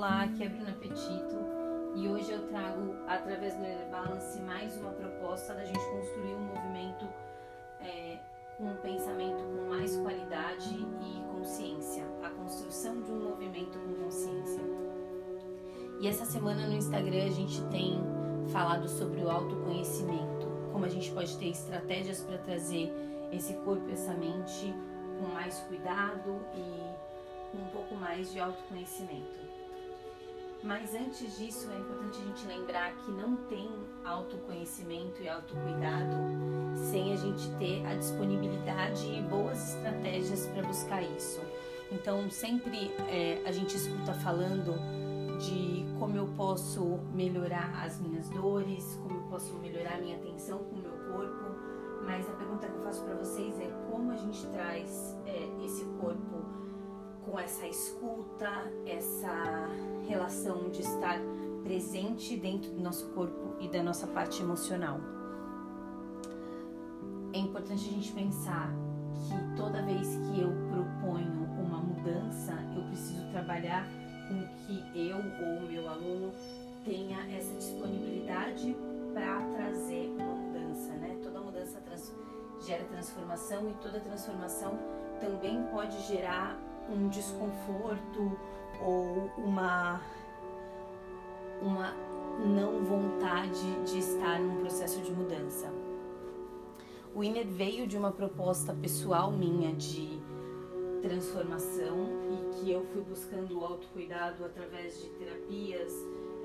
Olá, aqui é Bruna Petito e hoje eu trago, através do Balance, mais uma proposta da gente construir um movimento é, com um pensamento com mais qualidade e consciência. A construção de um movimento com consciência. E essa semana no Instagram a gente tem falado sobre o autoconhecimento, como a gente pode ter estratégias para trazer esse corpo e essa mente com mais cuidado e um pouco mais de autoconhecimento. Mas antes disso, é importante a gente lembrar que não tem autoconhecimento e autocuidado sem a gente ter a disponibilidade e boas estratégias para buscar isso. Então, sempre é, a gente escuta falando de como eu posso melhorar as minhas dores, como eu posso melhorar a minha atenção com o meu corpo, mas a pergunta que eu faço para vocês é como a gente traz é, esse corpo com essa escuta, essa relação de estar presente dentro do nosso corpo e da nossa parte emocional. É importante a gente pensar que toda vez que eu proponho uma mudança, eu preciso trabalhar com que eu ou o meu aluno tenha essa disponibilidade para trazer uma mudança, né? Toda mudança trans gera transformação e toda transformação também pode gerar um desconforto ou uma uma não vontade de estar num processo de mudança. O Inner veio de uma proposta pessoal minha de transformação e que eu fui buscando o autocuidado através de terapias,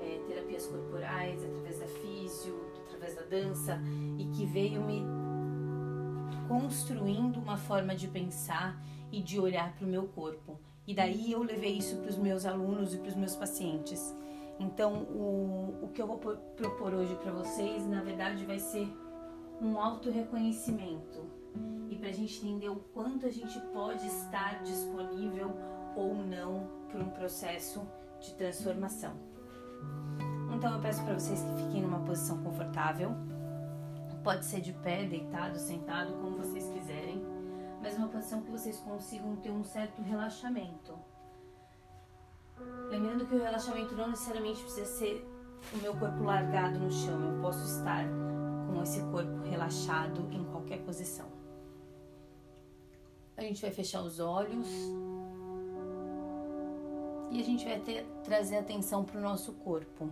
é, terapias corporais, através da físio, através da dança e que veio me construindo uma forma de pensar e de olhar para o meu corpo. E daí eu levei isso para os meus alunos e para os meus pacientes. Então, o, o que eu vou propor hoje para vocês, na verdade, vai ser um auto-reconhecimento. E para a gente entender o quanto a gente pode estar disponível ou não para um processo de transformação. Então, eu peço para vocês que fiquem numa posição confortável. Pode ser de pé, deitado, sentado, como vocês quiserem mas uma posição que vocês consigam ter um certo relaxamento. Lembrando que o relaxamento não necessariamente precisa ser o meu corpo largado no chão, eu posso estar com esse corpo relaxado em qualquer posição. A gente vai fechar os olhos e a gente vai ter, trazer atenção para o nosso corpo.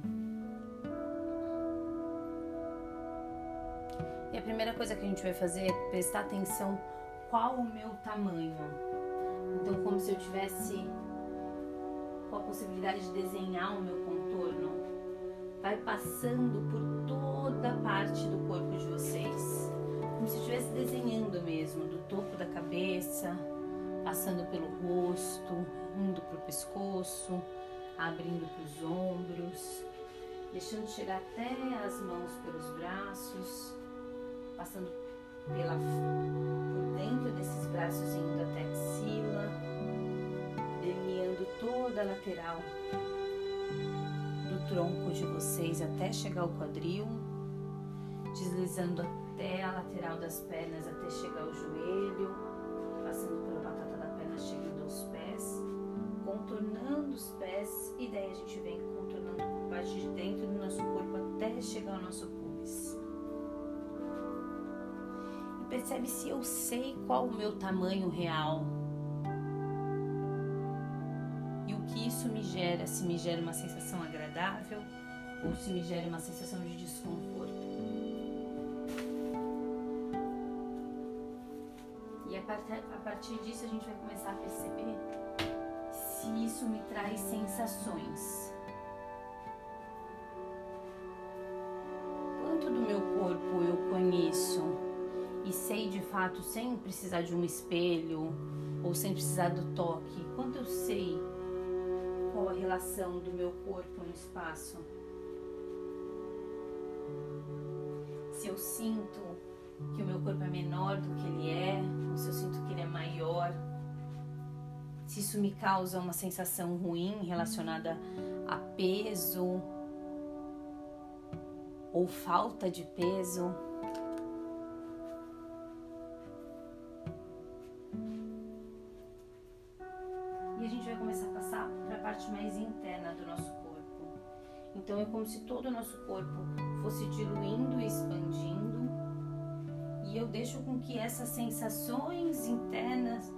E a primeira coisa que a gente vai fazer é prestar atenção qual o meu tamanho. Então, como se eu tivesse com a possibilidade de desenhar o meu contorno, vai passando por toda a parte do corpo de vocês, como se estivesse desenhando mesmo, do topo da cabeça, passando pelo rosto, indo para o pescoço, abrindo para os ombros, deixando chegar até as mãos pelos braços, passando pela braços indo até a axila, delineando toda a lateral do tronco de vocês até chegar ao quadril, deslizando até a lateral das pernas até chegar ao joelho, passando pela batata da perna chegando aos pés, contornando os pés e daí a gente vem contornando parte de dentro do nosso corpo até chegar ao nosso percebe se eu sei qual o meu tamanho real. E o que isso me gera, se me gera uma sensação agradável ou se me gera uma sensação de desconforto. E a partir, disso a gente vai começar a perceber se isso me traz sensações. Quanto do meu corpo eu conheço e sei de fato, sem precisar de um espelho ou sem precisar do toque, quanto eu sei qual a relação do meu corpo no espaço. Se eu sinto que o meu corpo é menor do que ele é, ou se eu sinto que ele é maior, se isso me causa uma sensação ruim relacionada a peso ou falta de peso. Nosso corpo fosse diluindo e expandindo. E eu deixo com que essas sensações internas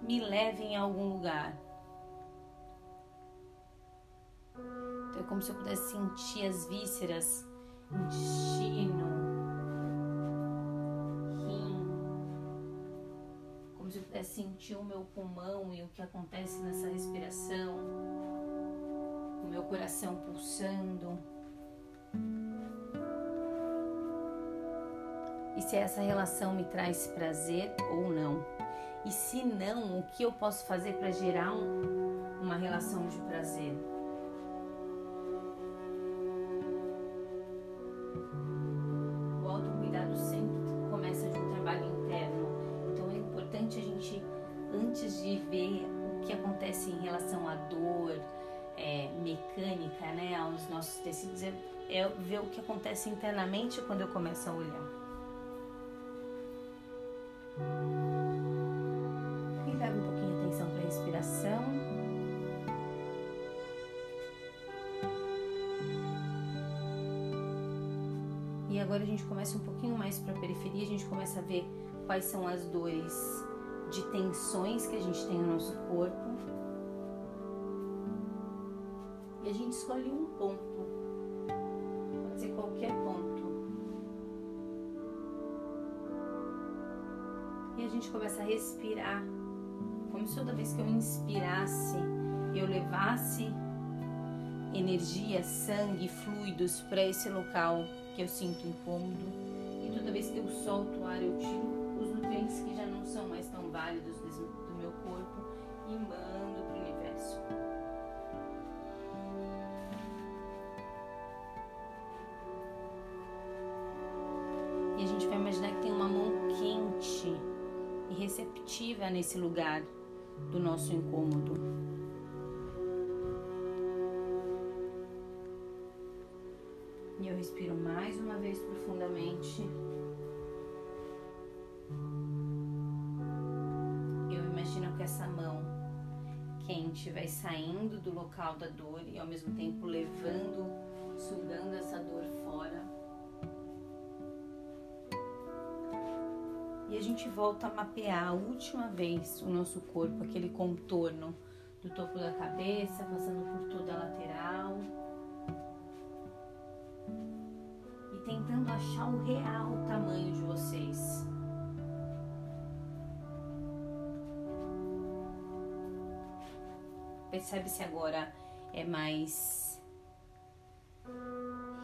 me levem a algum lugar. Então é como se eu pudesse sentir as vísceras, intestino, rim, como se eu pudesse sentir o meu pulmão e o que acontece nessa respiração, o meu coração pulsando. E se essa relação me traz prazer ou não. E se não, o que eu posso fazer para gerar um, uma relação de prazer? O autocuidado sempre começa de um trabalho interno. Então é importante a gente, antes de ver o que acontece em relação à dor é, mecânica, né, aos nossos tecidos, é, é ver o que acontece internamente quando eu começo a olhar. agora a gente começa um pouquinho mais para a periferia, a gente começa a ver quais são as dores de tensões que a gente tem no nosso corpo. E a gente escolhe um ponto. E a gente começa a respirar. Como se toda vez que eu inspirasse, eu levasse energia, sangue, fluidos para esse local que eu sinto incômodo e toda vez que eu solto o ar eu tiro os nutrientes que já não são mais tão válidos do meu corpo e mando para o universo. E receptiva nesse lugar do nosso incômodo. E eu respiro mais uma vez profundamente. Eu imagino que essa mão quente vai saindo do local da dor e ao mesmo tempo levando, sugando essa dor fora. E a gente volta a mapear a última vez o nosso corpo, aquele contorno do topo da cabeça, passando por toda a lateral tentando achar o real tamanho de vocês. Percebe se agora é mais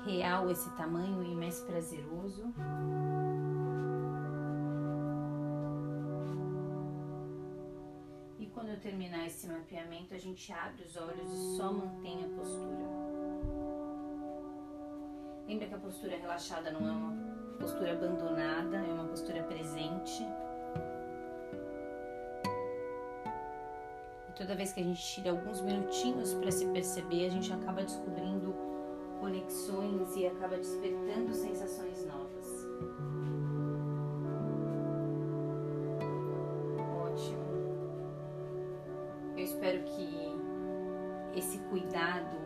real esse tamanho e mais prazeroso. Terminar esse mapeamento, a gente abre os olhos e só mantém a postura. Lembra que a postura relaxada não é uma postura abandonada, é uma postura presente. E toda vez que a gente tira alguns minutinhos para se perceber, a gente acaba descobrindo conexões e acaba despertando sensações novas. Espero que esse cuidado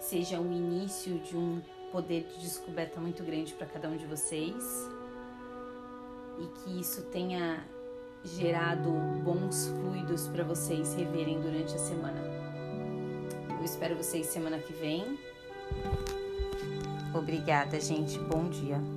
seja o início de um poder de descoberta muito grande para cada um de vocês e que isso tenha gerado bons fluidos para vocês reverem durante a semana. Eu espero vocês semana que vem. Obrigada, gente. Bom dia.